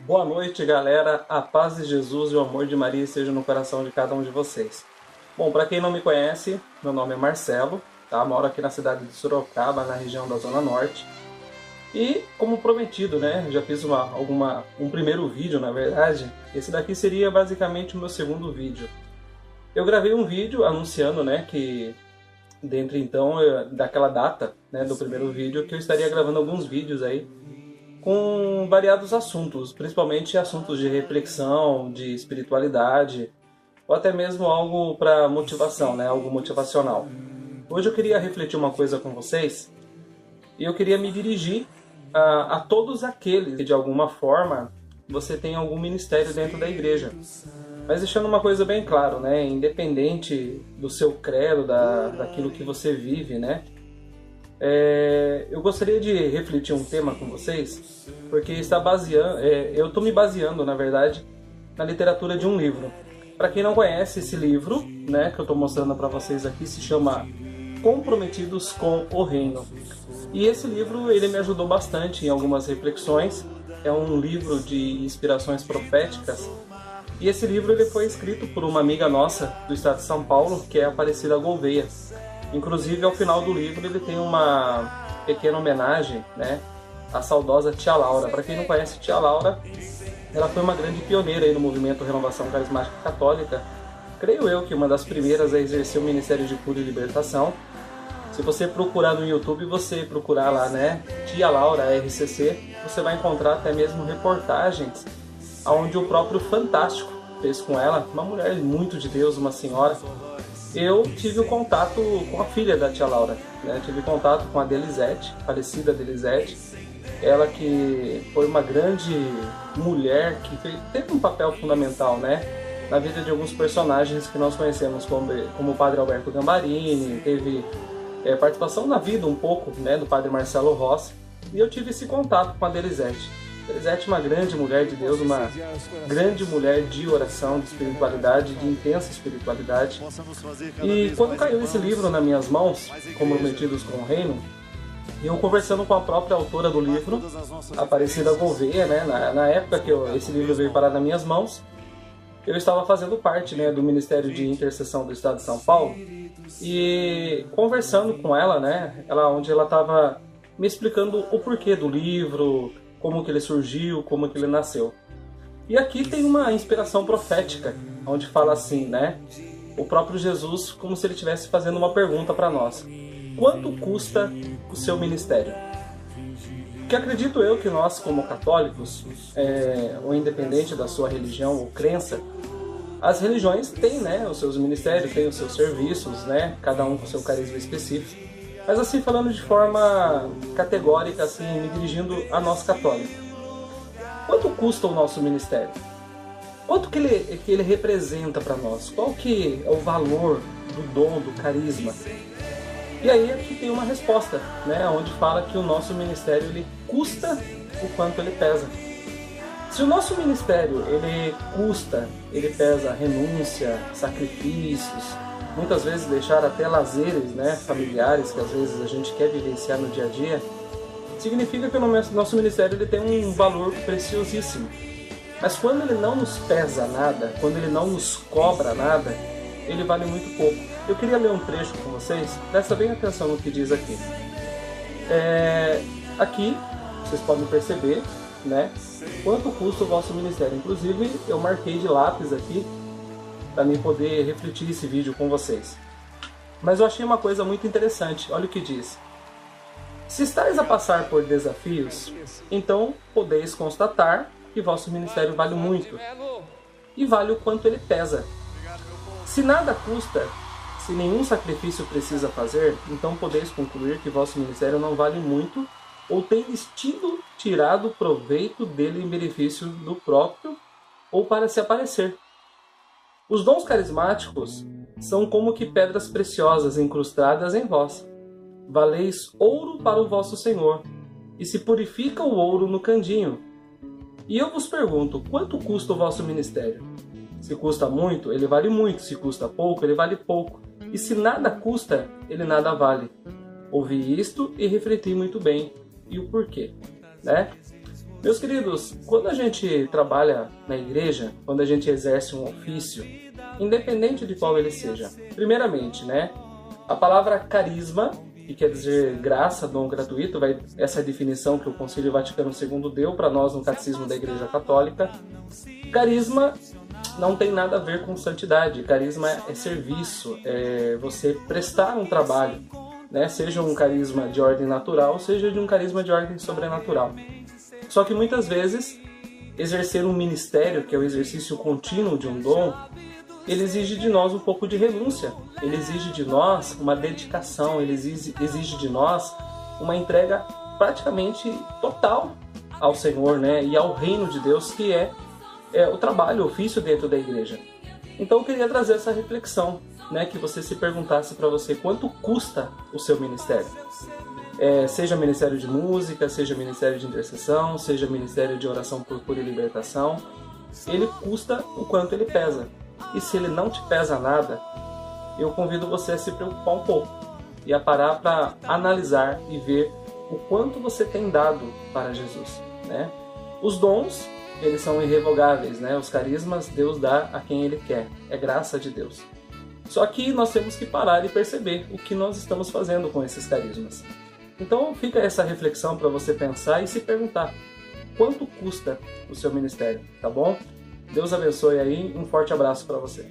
Boa noite, galera. A paz de Jesus e o amor de Maria estejam no coração de cada um de vocês. Bom, para quem não me conhece, meu nome é Marcelo, tá? Moro aqui na cidade de Sorocaba, na região da Zona Norte. E, como prometido, né, já fiz uma, alguma, um primeiro vídeo, na verdade. Esse daqui seria basicamente o meu segundo vídeo. Eu gravei um vídeo anunciando, né, que dentro então daquela data, né, do primeiro vídeo, que eu estaria gravando alguns vídeos aí com variados assuntos, principalmente assuntos de reflexão, de espiritualidade, ou até mesmo algo para motivação, né? algo motivacional. Hoje eu queria refletir uma coisa com vocês e eu queria me dirigir a, a todos aqueles que de alguma forma você tem algum ministério dentro da igreja. Mas deixando uma coisa bem claro, né? Independente do seu credo, da, daquilo que você vive, né? É, eu gostaria de refletir um tema com vocês, porque está baseando, é, eu estou me baseando, na verdade, na literatura de um livro. Para quem não conhece esse livro, né, que eu estou mostrando para vocês aqui, se chama Comprometidos com o Reino. E esse livro ele me ajudou bastante em algumas reflexões. É um livro de inspirações proféticas. E esse livro ele foi escrito por uma amiga nossa do estado de São Paulo, que é Aparecida Gouveia. Inclusive, ao final do livro, ele tem uma pequena homenagem né, à saudosa Tia Laura. Para quem não conhece Tia Laura, ela foi uma grande pioneira aí no movimento Renovação Carismática Católica. Creio eu que uma das primeiras a exercer o Ministério de Cura e Libertação. Se você procurar no YouTube, você procurar lá, né, Tia Laura RCC, você vai encontrar até mesmo reportagens onde o próprio Fantástico fez com ela, uma mulher muito de Deus, uma senhora, eu tive o contato com a filha da tia Laura. Né? Tive contato com a Delisete, falecida Delisete. Ela que foi uma grande mulher que teve um papel fundamental né? na vida de alguns personagens que nós conhecemos, como, como o Padre Alberto Gambarini, teve é, participação na vida um pouco né, do Padre Marcelo Rossi. E eu tive esse contato com a Delisete. Elisete uma grande mulher de Deus, uma grande mulher de oração, de espiritualidade, de intensa espiritualidade. E quando caiu esse livro nas minhas mãos, Comprometidos com o Reino, eu conversando com a própria autora do livro, Aparecida Gouveia, né, na, na época que eu, esse livro veio parar nas minhas mãos, eu estava fazendo parte né, do Ministério de Intercessão do Estado de São Paulo e conversando com ela, né, ela onde ela estava me explicando o porquê do livro, como que ele surgiu, como que ele nasceu. E aqui tem uma inspiração profética, onde fala assim, né? O próprio Jesus, como se ele estivesse fazendo uma pergunta para nós: Quanto custa o seu ministério? Que acredito eu que nós, como católicos, é, ou independente da sua religião ou crença, as religiões têm né, os seus ministérios, têm os seus serviços, né, cada um com seu carisma específico. Mas assim, falando de forma categórica, assim, me dirigindo a nós católicos. Quanto custa o nosso ministério? Quanto que ele, que ele representa para nós? Qual que é o valor do dom, do carisma? E aí aqui tem uma resposta, né, onde fala que o nosso ministério ele custa o quanto ele pesa. Se o nosso ministério ele custa, ele pesa renúncia, sacrifícios, muitas vezes deixar até lazeres né, familiares que às vezes a gente quer vivenciar no dia a dia, significa que o nosso ministério ele tem um valor preciosíssimo. Mas quando ele não nos pesa nada, quando ele não nos cobra nada, ele vale muito pouco. Eu queria ler um trecho com vocês, presta bem atenção no que diz aqui. É, aqui, vocês podem perceber, né, quanto custa o vosso ministério. Inclusive, eu marquei de lápis aqui para mim poder refletir esse vídeo com vocês. Mas eu achei uma coisa muito interessante, olha o que diz. Se estáis a passar por desafios, então podeis constatar que vosso ministério vale muito, e vale o quanto ele pesa. Se nada custa, se nenhum sacrifício precisa fazer, então podeis concluir que vosso ministério não vale muito, ou tendes tido tirado proveito dele em benefício do próprio, ou para se aparecer. Os dons carismáticos são como que pedras preciosas incrustadas em vós. Valeis ouro para o vosso Senhor, e se purifica o ouro no candinho. E eu vos pergunto, quanto custa o vosso ministério? Se custa muito, ele vale muito, se custa pouco, ele vale pouco. E se nada custa, ele nada vale. Ouvi isto e refleti muito bem. E o porquê, né? Meus queridos, quando a gente trabalha na igreja, quando a gente exerce um ofício, independente de qual ele seja, primeiramente, né, a palavra carisma, que quer dizer graça, dom gratuito, vai essa é definição que o Concílio Vaticano II deu para nós no Catecismo da Igreja Católica. Carisma não tem nada a ver com santidade. Carisma é serviço, é você prestar um trabalho, né? Seja um carisma de ordem natural, seja de um carisma de ordem sobrenatural. Só que muitas vezes exercer um ministério, que é o exercício contínuo de um dom, ele exige de nós um pouco de renúncia, ele exige de nós uma dedicação, ele exige, exige de nós uma entrega praticamente total ao Senhor né, e ao reino de Deus, que é, é o trabalho, o ofício dentro da igreja. Então eu queria trazer essa reflexão, né, que você se perguntasse para você quanto custa o seu ministério é, seja ministério de música, seja ministério de intercessão, seja ministério de oração por cura e libertação, ele custa o quanto ele pesa. E se ele não te pesa nada, eu convido você a se preocupar um pouco e a parar para analisar e ver o quanto você tem dado para Jesus. Né? Os dons, eles são irrevogáveis, né? os carismas Deus dá a quem Ele quer, é graça de Deus. Só que nós temos que parar e perceber o que nós estamos fazendo com esses carismas. Então fica essa reflexão para você pensar e se perguntar quanto custa o seu ministério, tá bom? Deus abençoe aí, um forte abraço para você.